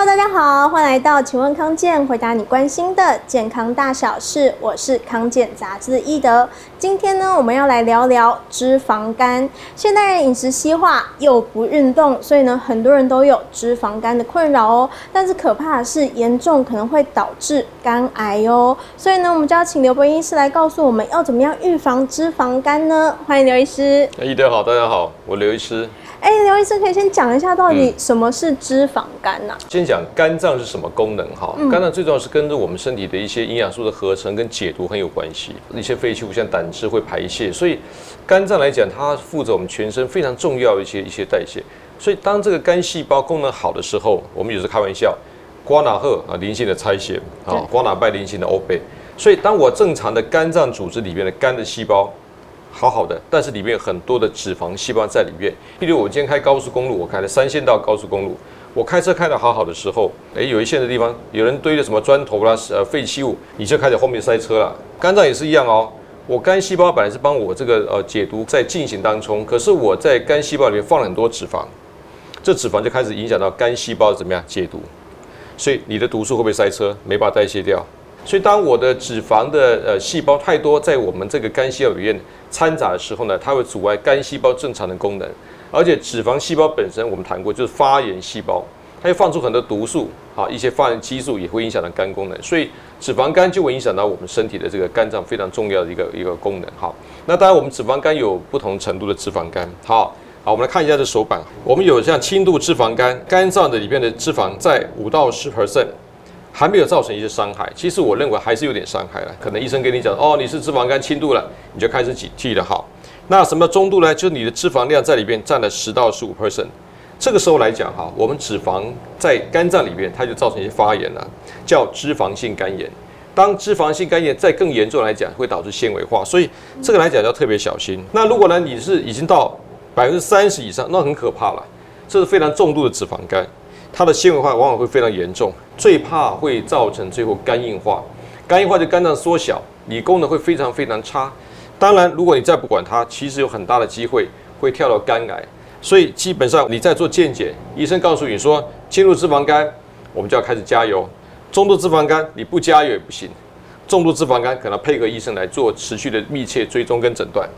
Hello，大家好，欢迎来到请问康健，回答你关心的健康大小事。我是康健杂志的易德。今天呢，我们要来聊聊脂肪肝。现代人饮食西化又不运动，所以呢，很多人都有脂肪肝的困扰哦。但是可怕的是，严重可能会导致肝癌哦。所以呢，我们就要请刘博医师来告诉我们要怎么样预防脂肪肝呢？欢迎刘医师。易德好，大家好，我刘医师。哎，刘医生可以先讲一下到底什么是脂肪肝呐、啊嗯？先讲肝脏是什么功能哈？肝脏最重要是跟着我们身体的一些营养素的合成跟解毒很有关系。一些废弃物像胆汁会排泄，所以肝脏来讲，它负责我们全身非常重要的一些一些代谢。所以当这个肝细胞功能好的时候，我们有时候开玩笑，瓜纳赫啊，灵性的拆卸啊，瓜纳拜灵性的欧贝。所以当我正常的肝脏组织里面的肝的细胞。好好的，但是里面有很多的脂肪细胞在里面。譬如我今天开高速公路，我开了三线道高速公路，我开车开得好好的时候，诶，有一线的地方有人堆了什么砖头啦、呃废弃物，你就开始后面塞车了。肝脏也是一样哦，我肝细胞本来是帮我这个呃解毒在进行当中，可是我在肝细胞里面放了很多脂肪，这脂肪就开始影响到肝细胞怎么样解毒，所以你的毒素会不会塞车？没办法代谢掉。所以当我的脂肪的呃细胞太多在我们这个肝细胞里面掺杂的时候呢，它会阻碍肝细胞正常的功能，而且脂肪细胞本身我们谈过就是发炎细胞，它会放出很多毒素，好一些发炎激素也会影响到肝功能，所以脂肪肝就会影响到我们身体的这个肝脏非常重要的一个一个功能。好，那当然我们脂肪肝有不同程度的脂肪肝。好，好，我们来看一下这手板，我们有像轻度脂肪肝，肝脏的里面的脂肪在五到十 percent。还没有造成一些伤害，其实我认为还是有点伤害了。可能医生跟你讲，哦，你是脂肪肝轻度了，你就开始警惕了。好，那什么中度呢？就是你的脂肪量在里边占了十到十五 percent，这个时候来讲哈，我们脂肪在肝脏里边，它就造成一些发炎了，叫脂肪性肝炎。当脂肪性肝炎再更严重来讲，会导致纤维化，所以这个来讲要特别小心。那如果呢，你是已经到百分之三十以上，那很可怕了，这是非常重度的脂肪肝。它的纤维化往往会非常严重，最怕会造成最后肝硬化。肝硬化就肝脏缩小，你功能会非常非常差。当然，如果你再不管它，其实有很大的机会会跳到肝癌。所以基本上你在做健检，医生告诉你说轻度脂肪肝，我们就要开始加油；中度脂肪肝你不加油也不行；重度脂肪肝可能配合医生来做持续的密切追踪跟诊断。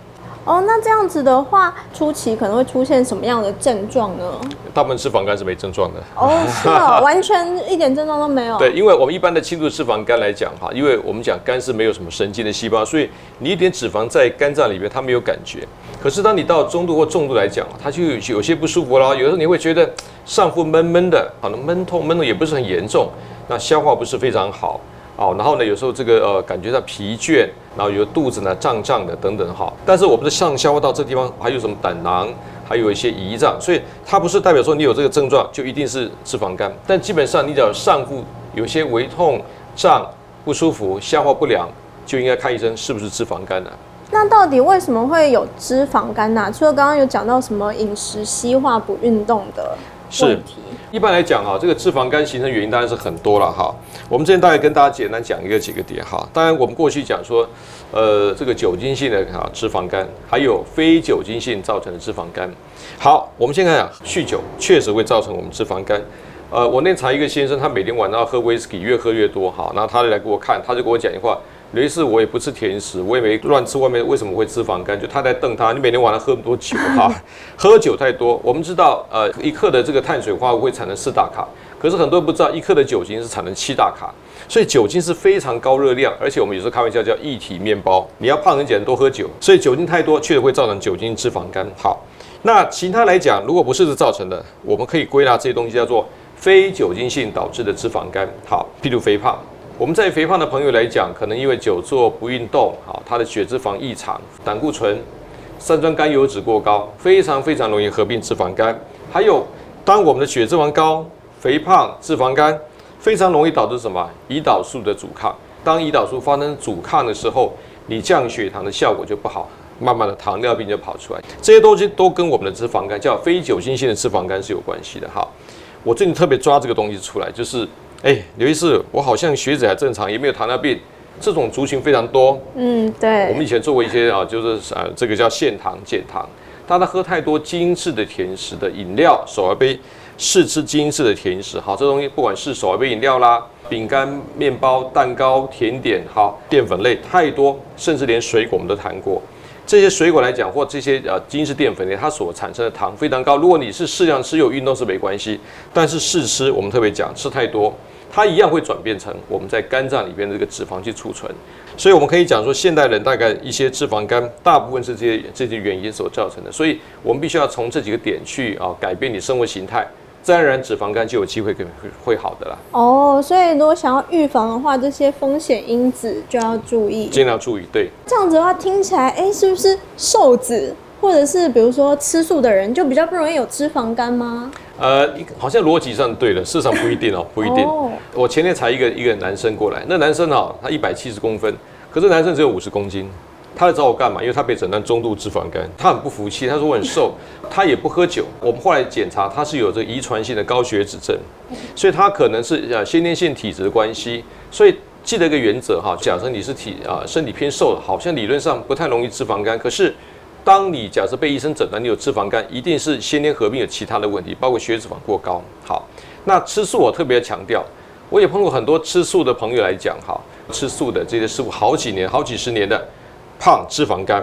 哦，那这样子的话，初期可能会出现什么样的症状呢？大部分脂肪肝是没症状的。哦，是哦，完全一点症状都没有。对，因为我们一般的轻度脂肪肝来讲哈，因为我们讲肝是没有什么神经的细胞，所以你一点脂肪在肝脏里面它没有感觉。可是当你到中度或重度来讲，它就有些不舒服了。有时候你会觉得上腹闷闷的，可能闷痛闷痛也不是很严重，那消化不是非常好。哦，然后呢，有时候这个呃，感觉到疲倦，然后有肚子呢胀胀的等等哈。但是我们的上消化道这地方还有什么胆囊，还有一些胰脏，所以它不是代表说你有这个症状就一定是脂肪肝。但基本上你只要上腹有些微痛、胀、不舒服、消化不良，就应该看医生是不是脂肪肝了。那到底为什么会有脂肪肝呢？除了刚刚有讲到什么饮食西化、不运动的问题。一般来讲哈，这个脂肪肝形成原因当然是很多了哈。我们之前大概跟大家简单讲一个几个点哈。当然我们过去讲说，呃，这个酒精性的哈脂肪肝，还有非酒精性造成的脂肪肝。好，我们先看下，酗酒确实会造成我们脂肪肝。呃，我那查一个先生，他每天晚上喝威士忌，越喝越多哈。然后他就来给我看，他就跟我讲一句话。有一次我也不吃甜食，我也没乱吃外面，为什么会脂肪肝？就他在瞪他，你每天晚上喝那么多酒哈，喝酒太多。我们知道，呃，一克的这个碳水化合物会产生四大卡，可是很多人不知道，一克的酒精是产生七大卡，所以酒精是非常高热量，而且我们有时候开玩笑叫液体面包。你要胖很简单，多喝酒。所以酒精太多，确实会造成酒精脂肪肝。好，那其他来讲，如果不是这造成的，我们可以归纳这些东西叫做非酒精性导致的脂肪肝。好，譬如肥胖。我们在肥胖的朋友来讲，可能因为久坐不运动，好，他的血脂肪异常，胆固醇、三酸甘油脂过高，非常非常容易合并脂肪肝。还有，当我们的血脂肪高、肥胖、脂肪肝，非常容易导致什么？胰岛素的阻抗。当胰岛素发生阻抗的时候，你降血糖的效果就不好，慢慢的糖尿病就跑出来。这些东西都跟我们的脂肪肝，叫非酒精性的脂肪肝是有关系的。哈，我最近特别抓这个东西出来，就是。哎，刘医师，我好像血脂还正常，也没有糖尿病，这种族群非常多。嗯，对。我们以前做过一些啊，就是呃，这个叫限糖减糖，大家喝太多精致的甜食的饮料、手摇杯，试吃精致的甜食，好，这东西不管是手摇杯饮料啦、饼干、面包、蛋糕、甜点，好，淀粉类太多，甚至连水果我们都谈过。这些水果来讲，或这些呃精制淀粉类，它所产生的糖非常高。如果你是适量吃有运动是没关系，但是试吃我们特别讲，吃太多，它一样会转变成我们在肝脏里边的这个脂肪去储存。所以我们可以讲说，现代人大概一些脂肪肝，大部分是这些这些原因所造成的。所以我们必须要从这几个点去啊改变你生活形态。自然而然，脂肪肝就有机会会会好的啦。哦，所以如果想要预防的话，这些风险因子就要注意，尽量注意。对，这样子的话听起来，哎、欸，是不是瘦子或者是比如说吃素的人就比较不容易有脂肪肝吗？呃，好像逻辑上对了，事实上不一定哦，不一定。哦、我前天才一个一个男生过来，那男生哦，他一百七十公分，可是男生只有五十公斤。他来找我干嘛？因为他被诊断中度脂肪肝，他很不服气。他说我很瘦，他也不喝酒。我们后来检查，他是有这个遗传性的高血脂症，所以他可能是呃先天性体质的关系。所以记得一个原则哈，假设你是体啊身体偏瘦的，好像理论上不太容易脂肪肝。可是当你假设被医生诊断你有脂肪肝，一定是先天合并有其他的问题，包括血脂肪过高。好，那吃素我特别强调，我也碰过很多吃素的朋友来讲哈，吃素的这些师傅好几年、好几十年的。胖脂肪肝，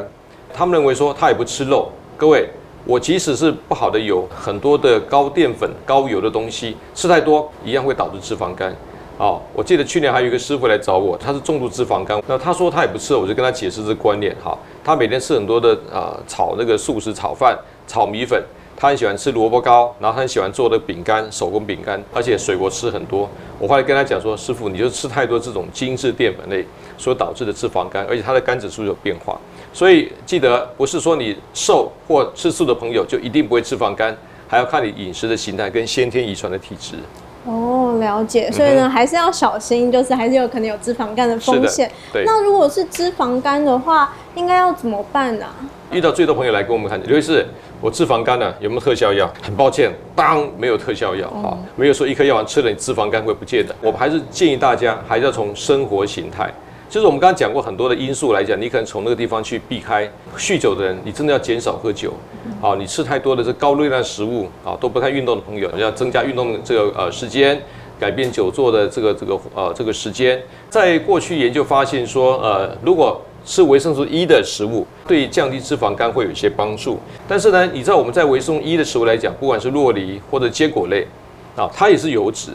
他们认为说他也不吃肉。各位，我即使是不好的油，很多的高淀粉、高油的东西吃太多，一样会导致脂肪肝。哦，我记得去年还有一个师傅来找我，他是重度脂肪肝。那他说他也不吃，我就跟他解释这个观念。哈，他每天吃很多的啊、炒那个素食炒饭、炒米粉。他很喜欢吃萝卜糕，然后他很喜欢做的饼干，手工饼干，而且水果吃很多。我后来跟他讲说，师傅，你就吃太多这种精致淀粉类所导致的脂肪肝，而且他的肝指数有变化。所以记得，不是说你瘦或吃素的朋友就一定不会脂肪肝，还要看你饮食的形态跟先天遗传的体质。哦，了解。所以呢，还是要小心，就是还是有可能有脂肪肝的风险。对。那如果是脂肪肝的话，应该要怎么办呢？遇到最多朋友来跟我们看，刘医师，我脂肪肝呢，有没有特效药？很抱歉，当没有特效药啊，嗯、没有说一颗药丸吃了你脂肪肝会不见的。我们还是建议大家还是要从生活形态，就是我们刚刚讲过很多的因素来讲，你可能从那个地方去避开。酗酒的人，你真的要减少喝酒，啊，你吃太多的这高热量食物啊，都不太运动的朋友，要增加运动的这个呃时间，改变久坐的这个这个呃这个时间。在过去研究发现说，呃，如果吃维生素 E 的食物，对降低脂肪肝会有一些帮助。但是呢，你知道我们在维生素 E 的食物来讲，不管是洛梨或者坚果类，啊，它也是油脂，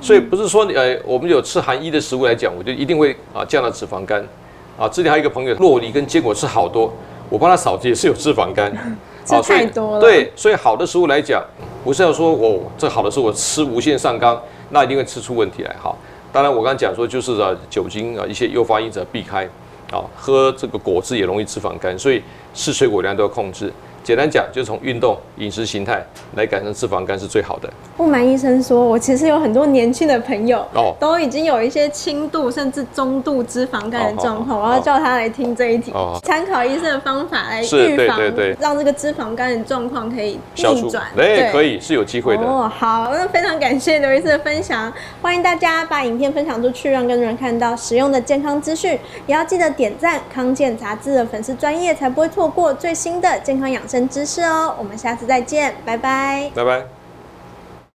所以不是说呃，我们有吃含 E 的食物来讲，我就一定会啊降到脂肪肝。啊，之前还有一个朋友，洛梨跟坚果吃好多，我帮他嫂子也是有脂肪肝。吃太多了。对，所以好的食物来讲，不是要说哦，这好的食物我吃无限上纲，那一定会吃出问题来。哈，当然我刚刚讲说就是啊，酒精啊一些诱发因子避开。啊，喝这个果汁也容易脂肪肝，所以吃水果量都要控制。简单讲，就是从运动、饮食形态来改善脂肪肝是最好的。不瞒医生说，我其实有很多年轻的朋友哦，都已经有一些轻度甚至中度脂肪肝的状况，哦、我要叫他来听这一题，哦、参考医生的方法来预防，让这个脂肪肝的状况可以逆转。对，可以是有机会的。哦，好，那非常感谢刘医生的分享，欢迎大家把影片分享出去，让更多人看到实用的健康资讯，也要记得点赞康健杂志的粉丝专业，才不会错过最新的健康养生知识哦，我们下次再见，拜拜，拜拜。